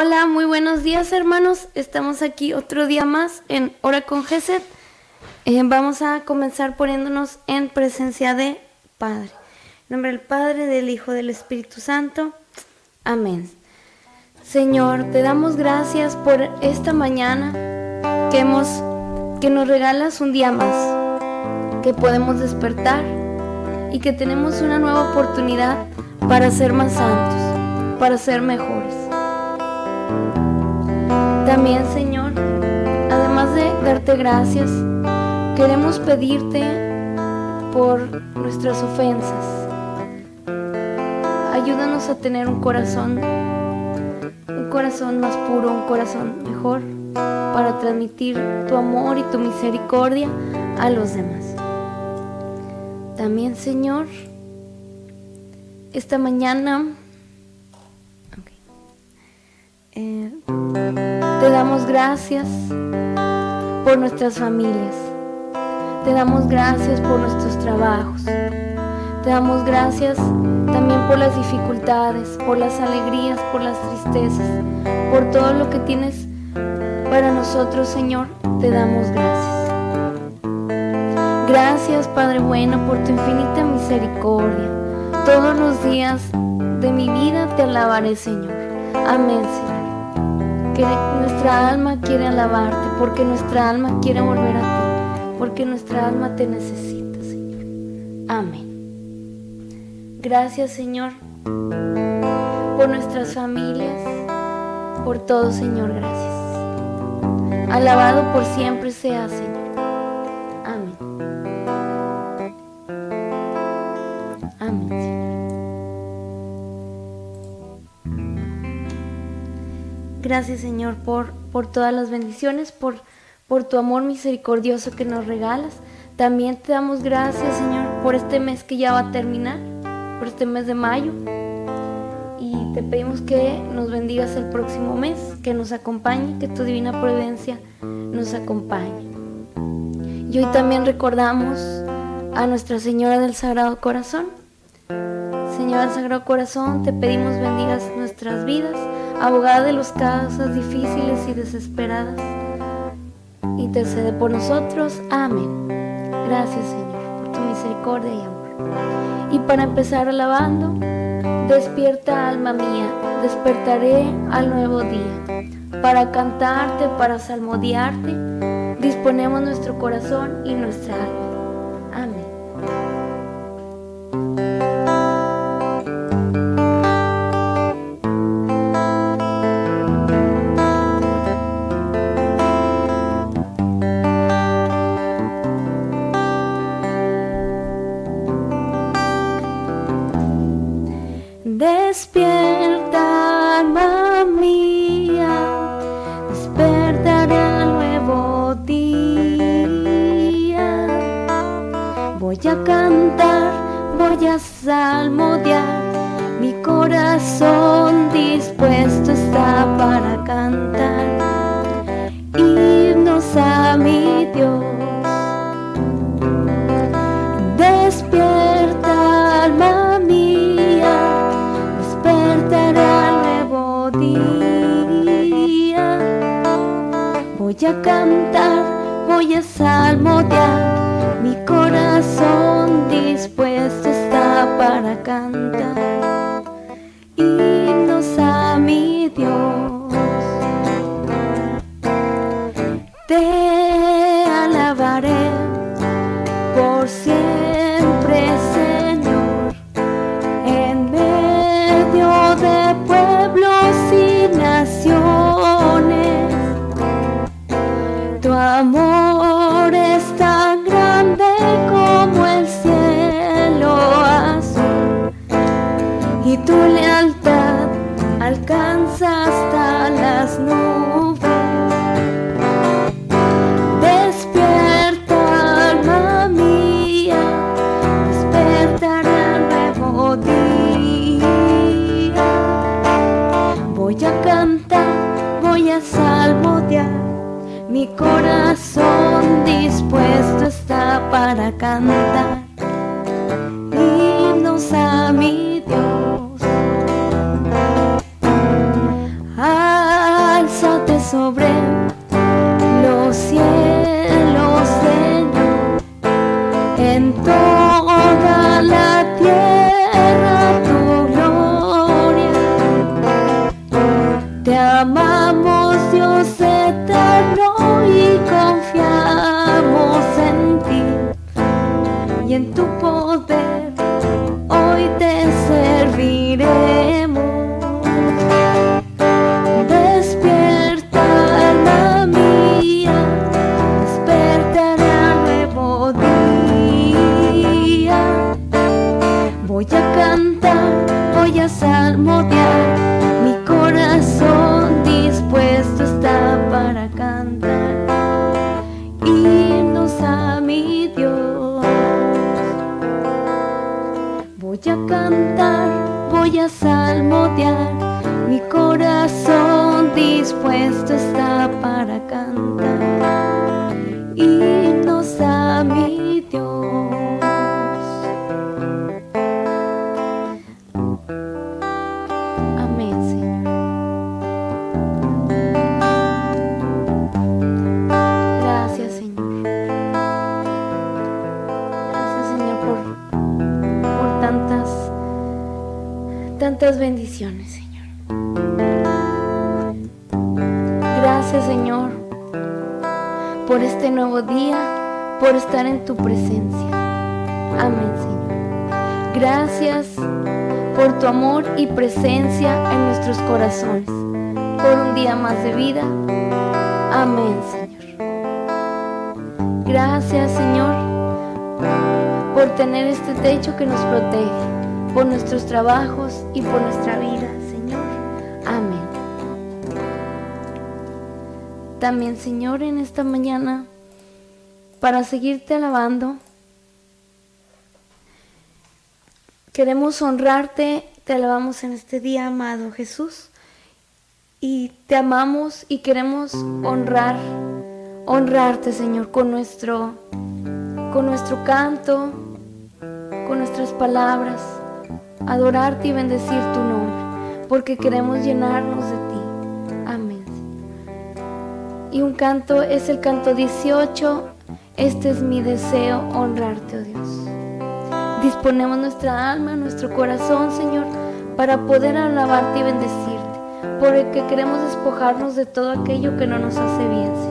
Hola, muy buenos días hermanos. Estamos aquí otro día más en Hora con Gesed. Eh, vamos a comenzar poniéndonos en presencia de Padre. En nombre del Padre, del Hijo, del Espíritu Santo. Amén. Señor, te damos gracias por esta mañana que hemos que nos regalas un día más, que podemos despertar y que tenemos una nueva oportunidad para ser más santos, para ser mejores. También, Señor, además de darte gracias, queremos pedirte por nuestras ofensas. Ayúdanos a tener un corazón, un corazón más puro, un corazón mejor, para transmitir tu amor y tu misericordia a los demás. También, Señor, esta mañana eh, te damos gracias por nuestras familias. Te damos gracias por nuestros trabajos. Te damos gracias también por las dificultades, por las alegrías, por las tristezas, por todo lo que tienes para nosotros, Señor. Te damos gracias. Gracias, Padre bueno, por tu infinita misericordia. Todos los días de mi vida te alabaré, Señor. Amén, Señor nuestra alma quiere alabarte, porque nuestra alma quiere volver a ti, porque nuestra alma te necesita, Señor. Amén. Gracias, Señor, por nuestras familias, por todo, Señor, gracias. Alabado por siempre sea, Señor. Gracias Señor por, por todas las bendiciones, por, por tu amor misericordioso que nos regalas. También te damos gracias Señor por este mes que ya va a terminar, por este mes de mayo. Y te pedimos que nos bendigas el próximo mes, que nos acompañe, que tu divina providencia nos acompañe. Y hoy también recordamos a Nuestra Señora del Sagrado Corazón. Señora del Sagrado Corazón, te pedimos bendigas nuestras vidas abogada de los casos difíciles y desesperadas, intercede por nosotros. Amén. Gracias Señor por tu misericordia y amor. Y para empezar alabando, despierta alma mía, despertaré al nuevo día. Para cantarte, para salmodiarte, disponemos nuestro corazón y nuestra alma. En tu poder. Hoy te serviremos. Despierta alma mía, despertará nuevo día. Voy a cantar, voy a salmodiar, voy a Gracias, Señor, por este nuevo día, por estar en tu presencia. Amén, Señor. Gracias por tu amor y presencia en nuestros corazones, por un día más de vida. Amén, Señor. Gracias, Señor, por tener este techo que nos protege, por nuestros trabajos y por nuestra vida, Señor. Amén. También, Señor, en esta mañana, para seguirte alabando, queremos honrarte, te alabamos en este día, amado Jesús, y te amamos y queremos honrar, honrarte, Señor, con nuestro, con nuestro canto, con nuestras palabras, adorarte y bendecir tu nombre, porque queremos llenarnos de ti. Amén. Y un canto es el canto 18. Este es mi deseo, honrarte, oh Dios. Disponemos nuestra alma, nuestro corazón, Señor, para poder alabarte y bendecirte, porque queremos despojarnos de todo aquello que no nos hace bien, Señor.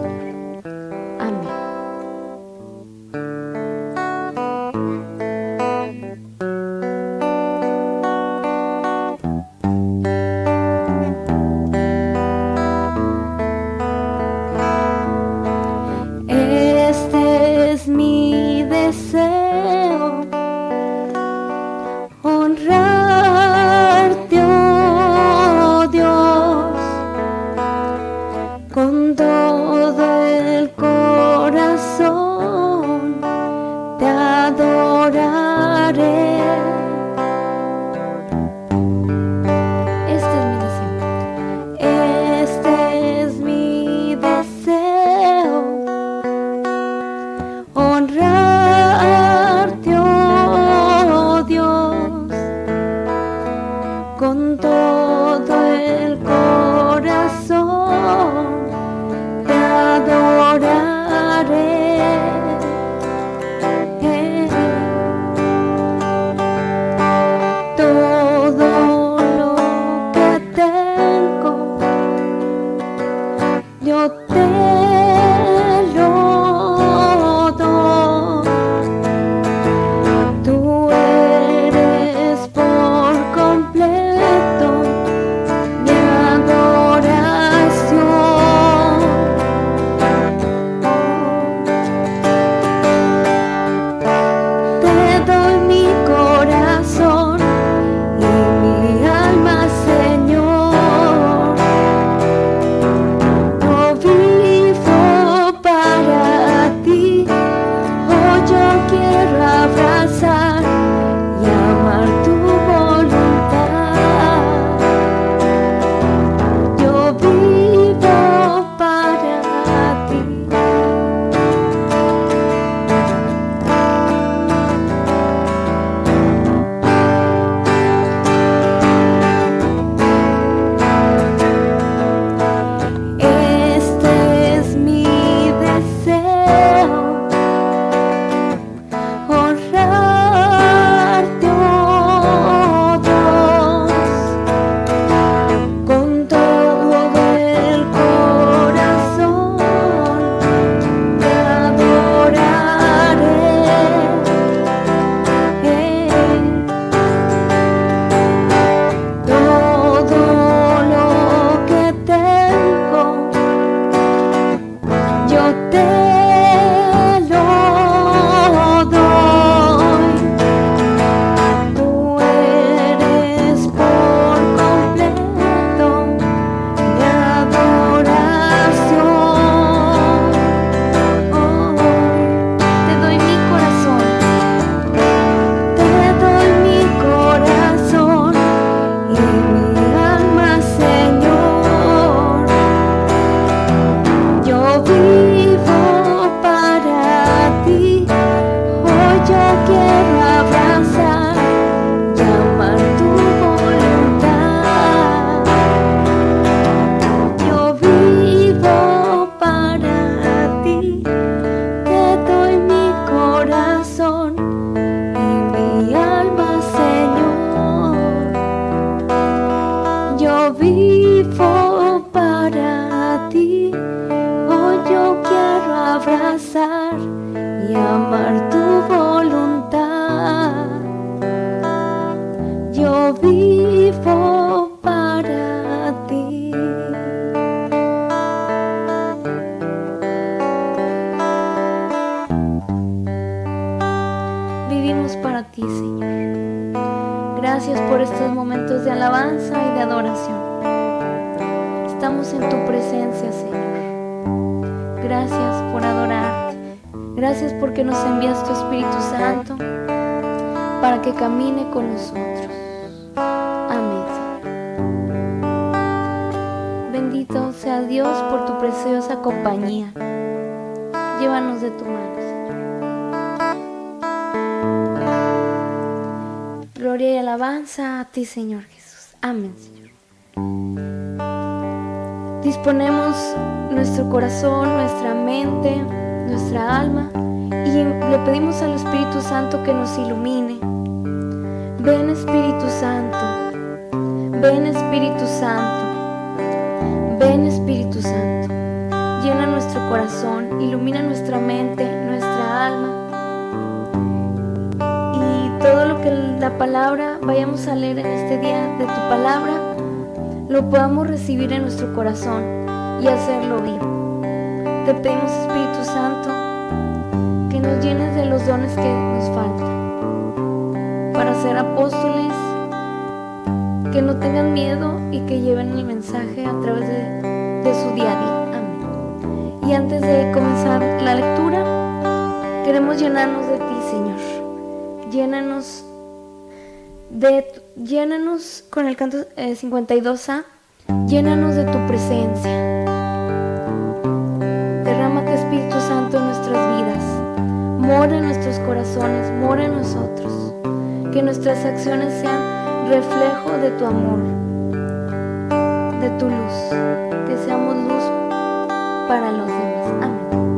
Gracias por estos momentos de alabanza y de adoración. Estamos en tu presencia, Señor. Gracias por adorarte. Gracias porque nos envías tu Espíritu Santo para que camine con nosotros. Amén. Bendito sea Dios por tu preciosa compañía. Llévanos de tu mano, Gloria y alabanza a ti, Señor Jesús. Amén, Señor. Disponemos nuestro corazón, nuestra mente, nuestra alma y le pedimos al Espíritu Santo que nos ilumine. Ven Espíritu Santo, ven Espíritu Santo, ven Espíritu Santo. Llena nuestro corazón, ilumina nuestra mente, nuestra alma. La palabra vayamos a leer en este día de tu palabra, lo podamos recibir en nuestro corazón y hacerlo vivo. Te pedimos Espíritu Santo que nos llenes de los dones que nos faltan para ser apóstoles, que no tengan miedo y que lleven el mensaje a través de, su día a día. Amén. Y antes de comenzar la lectura, queremos llenarnos de ti, Señor. Llénanos de llénanos con el canto 52A, llénanos de tu presencia. Derrámate Espíritu Santo en nuestras vidas. Mora en nuestros corazones, mora en nosotros. Que nuestras acciones sean reflejo de tu amor, de tu luz. Que seamos luz para los demás. Amén.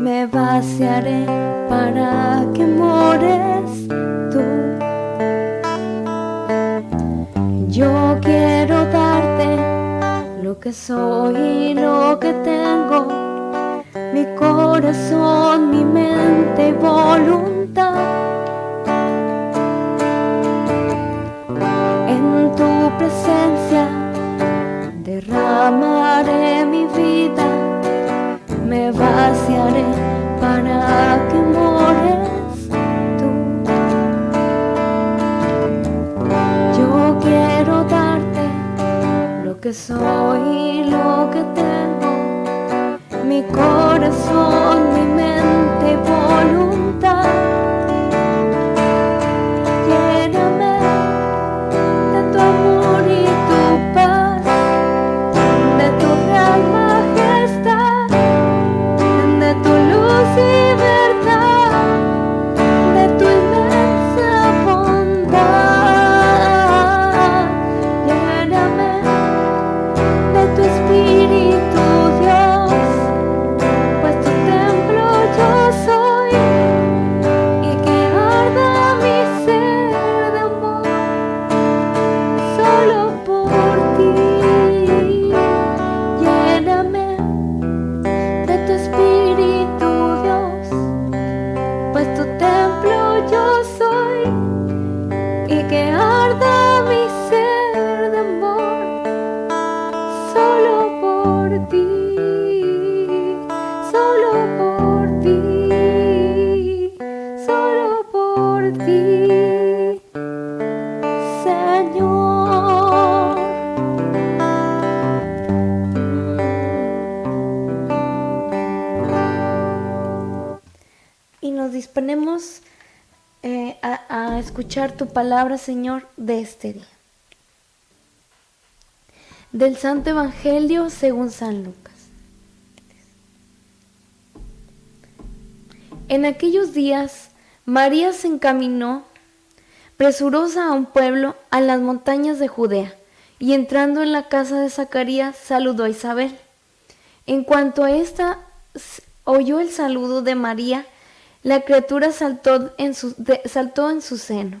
Me vaciaré para que mores tú. Yo quiero darte lo que soy y lo que tengo, mi corazón, mi mente y voluntad. Que soy lo que tengo, mi corazón, mi mente y voluntad. Tu palabra, Señor, de este día. Del Santo Evangelio según San Lucas. En aquellos días, María se encaminó presurosa a un pueblo a las montañas de Judea, y entrando en la casa de Zacarías saludó a Isabel. En cuanto ésta oyó el saludo de María, la criatura saltó en su, saltó en su seno.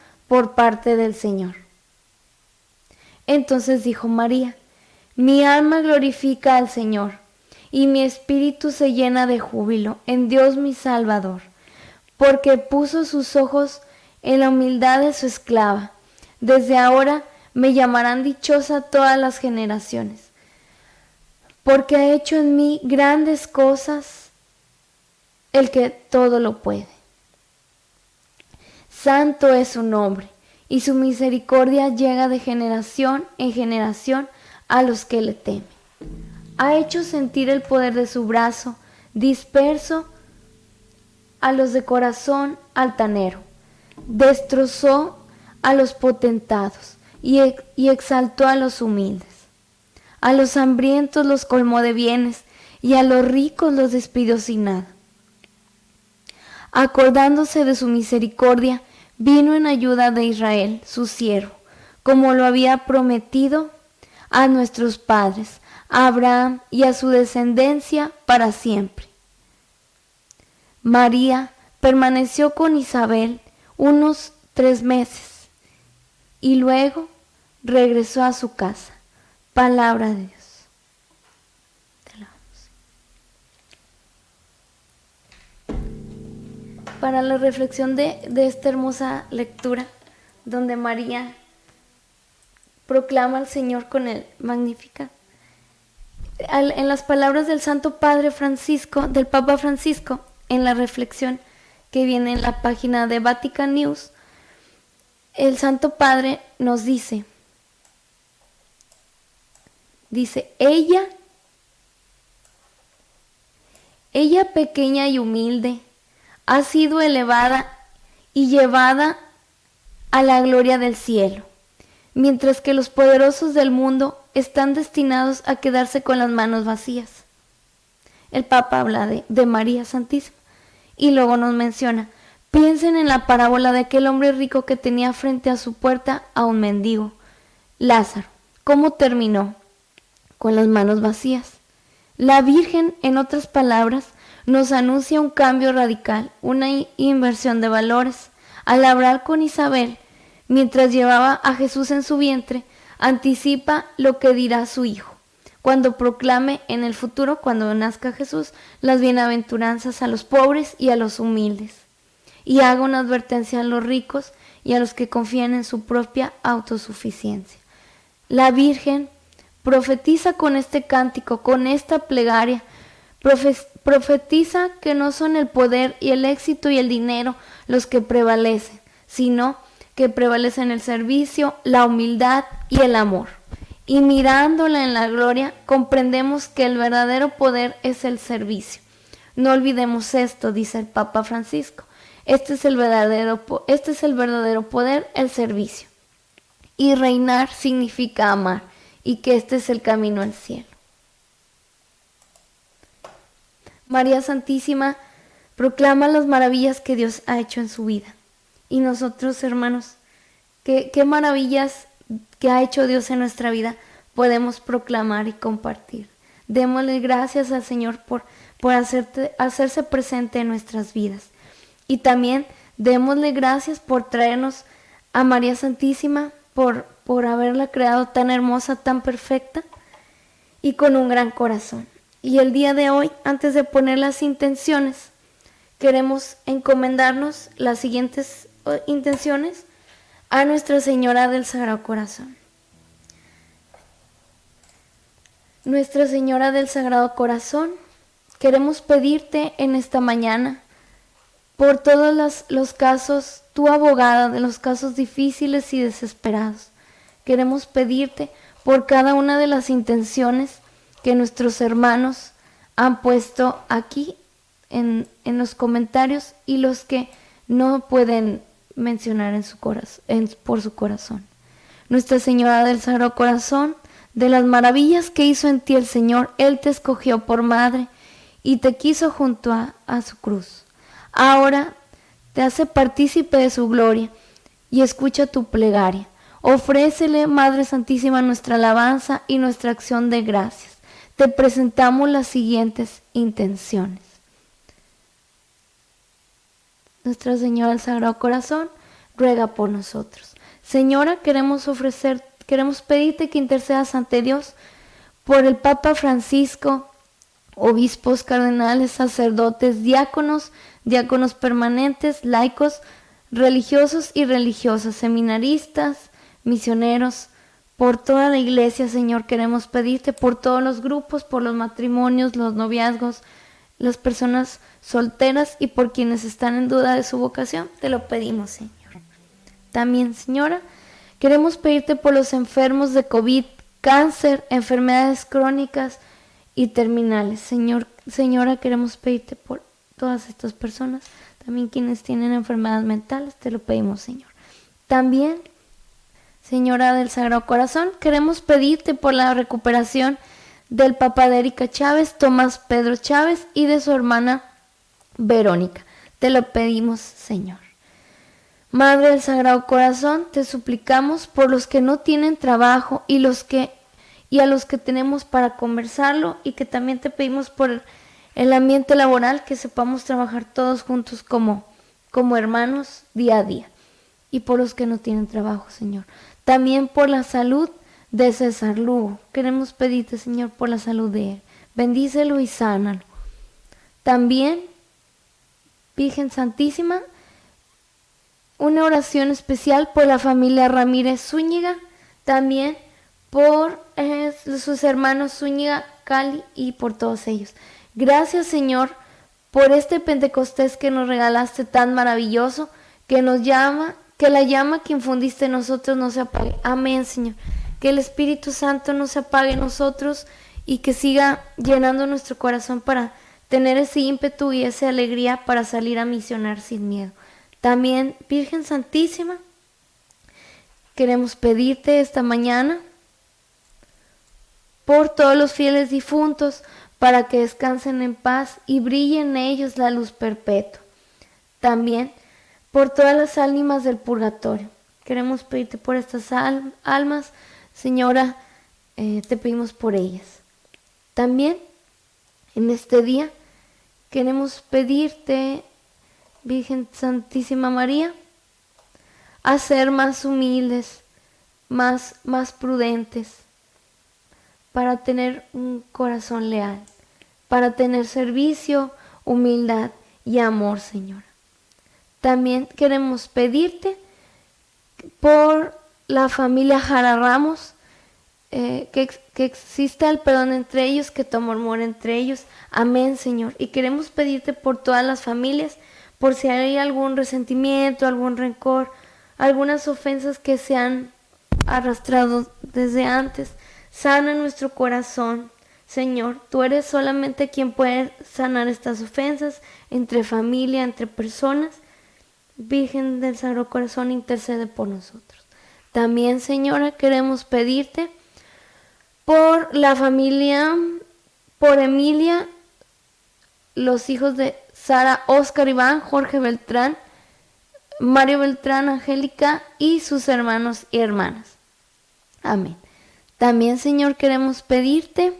por parte del Señor. Entonces dijo María, mi alma glorifica al Señor, y mi espíritu se llena de júbilo en Dios mi Salvador, porque puso sus ojos en la humildad de su esclava. Desde ahora me llamarán dichosa todas las generaciones, porque ha hecho en mí grandes cosas el que todo lo puede. Santo es su nombre, y su misericordia llega de generación en generación a los que le temen. Ha hecho sentir el poder de su brazo, disperso a los de corazón altanero. Destrozó a los potentados y, exaltó a los humildes. A los hambrientos los colmó de bienes y a los ricos los despidió sin nada. Acordándose de su misericordia, vino en ayuda de Israel, su siervo, como lo había prometido a nuestros padres, a Abraham y a su descendencia para siempre. María permaneció con Isabel unos tres meses y luego regresó a su casa. Palabra de Dios. Para la reflexión de, esta hermosa lectura, donde María proclama al Señor con el Magnífica. en las palabras del Santo Padre Francisco, del Papa Francisco, en la reflexión que viene en la página de Vatican News, el Santo Padre nos dice, dice, ella, ella pequeña y humilde, ha sido elevada y llevada a la gloria del cielo, mientras que los poderosos del mundo están destinados a quedarse con las manos vacías. El Papa habla de, María Santísima y luego nos menciona, piensen en la parábola de aquel hombre rico que tenía frente a su puerta a un mendigo, Lázaro. ¿Cómo terminó? Con las manos vacías. La Virgen, en otras palabras, nos anuncia un cambio radical, una inversión de valores. Al hablar con Isabel, mientras llevaba a Jesús en su vientre, anticipa lo que dirá su hijo, cuando proclame en el futuro, cuando nazca Jesús, las bienaventuranzas a los pobres y a los humildes, y haga una advertencia a los ricos y a los que confían en su propia autosuficiencia. La Virgen profetiza con este cántico, con esta plegaria, profetiza que no son el poder y el éxito y el dinero los que prevalecen, sino que prevalecen el servicio, la humildad y el amor. Y mirándola en la gloria, comprendemos que el verdadero poder es el servicio. No olvidemos esto, dice el Papa Francisco. Este es el verdadero, este es el verdadero poder, el servicio. Y reinar significa amar, y que este es el camino al cielo. María Santísima proclama las maravillas que Dios ha hecho en su vida. Y nosotros, hermanos, qué, maravillas que ha hecho Dios en nuestra vida podemos proclamar y compartir. Démosle gracias al Señor por, por hacerse presente en nuestras vidas. Y también démosle gracias por traernos a María Santísima, por, por haberla creado tan hermosa, tan perfecta y con un gran corazón. Y el día de hoy, antes de poner las intenciones, queremos encomendarnos las siguientes eh, intenciones a Nuestra Señora del Sagrado Corazón. Nuestra Señora del Sagrado Corazón, queremos pedirte en esta mañana por todos los, los, casos, tu abogada de los casos difíciles y desesperados. Queremos pedirte por cada una de las intenciones que nuestros hermanos han puesto aquí en, los comentarios y los que no pueden mencionar en su corazón, por su corazón. Nuestra Señora del Sagrado Corazón, de las maravillas que hizo en ti el Señor, Él te escogió por madre y te quiso junto a, a su cruz. Ahora te hace partícipe de su gloria y escucha tu plegaria. Ofrécele, Madre Santísima, nuestra alabanza y nuestra acción de gracias. Te presentamos las siguientes intenciones. Nuestra Señora del Sagrado Corazón ruega por nosotros. Señora, queremos ofrecer, queremos pedirte que intercedas ante Dios por el Papa Francisco, obispos, cardenales, sacerdotes, diáconos, diáconos permanentes, laicos, religiosos y religiosas, seminaristas, misioneros, por toda la iglesia, Señor, queremos pedirte por todos los grupos, por los matrimonios, los noviazgos, las personas solteras y por quienes están en duda de su vocación, te lo pedimos, Señor. También, Señora, queremos pedirte por los enfermos de COVID, cáncer, enfermedades crónicas y terminales. Señor, Señora, queremos pedirte por todas estas personas, también quienes tienen enfermedades mentales, te lo pedimos, Señor. También, Señora del Sagrado Corazón, queremos pedirte por la recuperación del papá de Erika Chávez, Tomás Pedro Chávez y de su hermana Verónica. Te lo pedimos, Señor. Madre del Sagrado Corazón, te suplicamos por los que no tienen trabajo y los que y a los que tenemos para conversarlo y que también te pedimos por el ambiente laboral, que sepamos trabajar todos juntos como, como hermanos día a día. Y por los que no tienen trabajo, Señor. También por la salud de César Lugo. Queremos pedirte, Señor, por la salud de él. Bendícelo y sánalo. También, Virgen Santísima, una oración especial por la familia Ramírez Zúñiga. También por eh, sus hermanos Zúñiga, Cali y por todos ellos. Gracias Señor por este Pentecostés que nos regalaste tan maravilloso, que nos llama, que la llama que infundiste en nosotros no se apague. Amén Señor. Que el Espíritu Santo no se apague en nosotros y que siga llenando nuestro corazón para tener ese ímpetu y esa alegría para salir a misionar sin miedo. También, Virgen Santísima, queremos pedirte esta mañana por todos los fieles difuntos, para que descansen en paz y brille en ellos la luz perpetua. También por todas las ánimas del purgatorio. Queremos pedirte por estas almas, Señora, eh, te pedimos por ellas. También en este día queremos pedirte, Virgen Santísima María, a ser más humildes, más, más prudentes, para tener un corazón leal para tener servicio, humildad y amor, Señor. También queremos pedirte por la familia Jara Ramos, eh, que, que, exista el perdón entre ellos, que tu amor entre ellos. Amén, Señor. Y queremos pedirte por todas las familias, por si hay algún resentimiento, algún rencor, algunas ofensas que se han arrastrado desde antes. Sana nuestro corazón, Señor, tú eres solamente quien puede sanar estas ofensas entre familia, entre personas. Virgen del Sagrado Corazón, intercede por nosotros. También, Señora, queremos pedirte por la familia, por Emilia, los hijos de Sara, Oscar Iván, Jorge Beltrán, Mario Beltrán, Angélica y sus hermanos y hermanas. Amén. También, Señor, queremos pedirte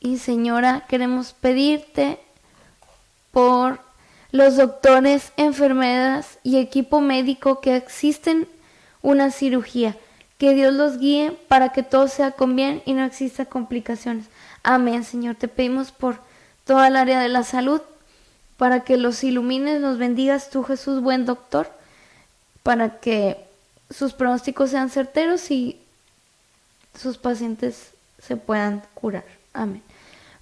y Señora, queremos pedirte por los doctores, enfermeras y equipo médico que existen una cirugía. Que Dios los guíe para que todo sea con bien y no exista complicaciones. Amén, Señor. Te pedimos por toda el área de la salud, para que los ilumines, los bendigas tú, Jesús, buen doctor, para que sus pronósticos sean certeros y sus pacientes se puedan curar. Amén.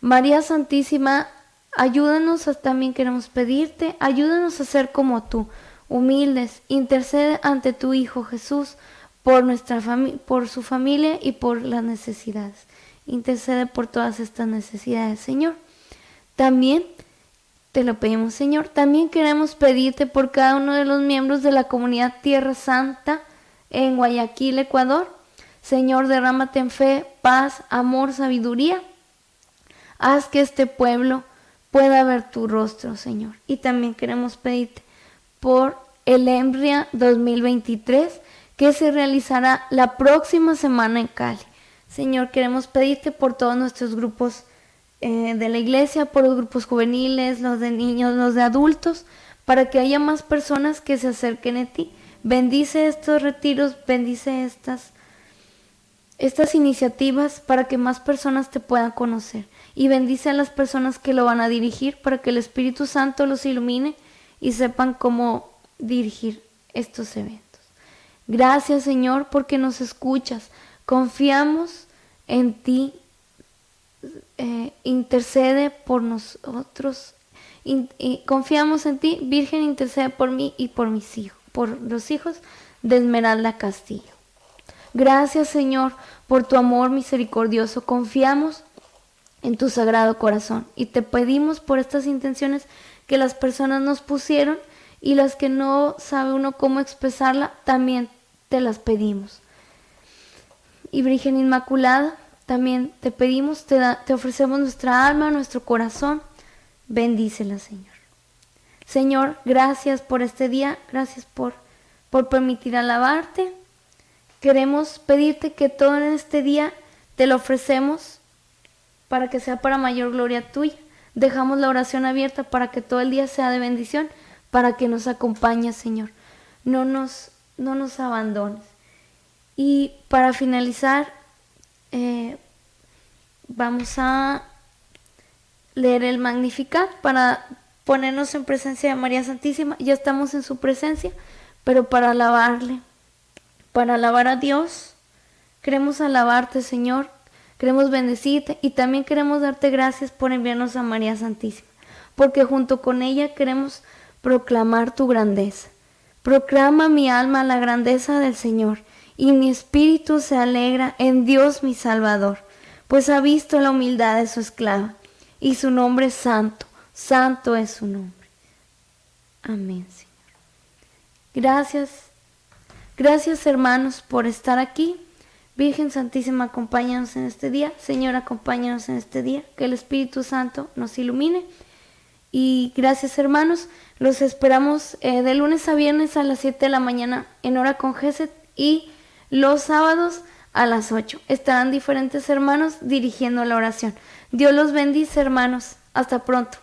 María Santísima, ayúdanos, también queremos pedirte, ayúdanos a ser como tú, humildes, intercede ante tu Hijo Jesús por, nuestra por su familia y por las necesidades. intercede por todas estas necesidades, Señor. También te lo pedimos, Señor. También queremos pedirte por cada uno de los miembros de la comunidad Tierra Santa en Guayaquil, Ecuador. Señor, derrámate en fe, paz, amor, sabiduría. Haz que este pueblo pueda ver tu rostro, Señor. Y también queremos pedirte por el Embria 2023 que se realizará la próxima semana en Cali. Señor, queremos pedirte por todos nuestros grupos eh, de la iglesia, por los grupos juveniles, los de niños, los de adultos, para que haya más personas que se acerquen a ti. Bendice estos retiros, bendice estas, estas iniciativas para que más personas te puedan conocer. Y bendice a las personas que lo van a dirigir para que el Espíritu Santo los ilumine y sepan cómo dirigir estos eventos. Gracias Señor porque nos escuchas. Confiamos en ti. Eh, intercede por nosotros. confiamos en ti. Virgen, intercede por mí y por mis hijos, por los hijos de Esmeralda Castillo. Gracias Señor por tu amor misericordioso. Confiamos en tu sagrado corazón y te pedimos por estas intenciones que las personas nos pusieron y las que no sabe uno cómo expresarla, también te las pedimos. Y Virgen Inmaculada, también te pedimos, te, te ofrecemos nuestra alma, nuestro corazón, bendícela, Señor. Señor, gracias por este día, gracias por, por permitir alabarte. Queremos pedirte que todo en este día te lo ofrecemos para que sea para mayor gloria tuya. Dejamos la oración abierta para que todo el día sea de bendición para que nos acompañes, Señor. No nos, no nos abandones. Y para finalizar, eh, vamos a leer el Magnificat para ponernos en presencia de María Santísima. Ya estamos en su presencia, pero para alabarle, para alabar a Dios, queremos alabarte, Señor, queremos bendecirte y también queremos darte gracias por enviarnos a María Santísima, porque junto con ella queremos proclamar tu grandeza. Proclama mi alma la grandeza del Señor, y mi espíritu se alegra en Dios mi Salvador, pues ha visto la humildad de su esclava, y su nombre es santo, santo es su nombre. Amén, Señor. Gracias, gracias hermanos por estar aquí. Virgen Santísima, acompáñanos en este día. Señor, acompáñanos en este día. Que el Espíritu Santo nos ilumine. Y gracias hermanos. Los esperamos eh, de lunes a viernes a las 7 de la mañana en hora con Geset y los sábados a las 8. Estarán diferentes hermanos dirigiendo la oración. Dios los bendice hermanos. Hasta pronto.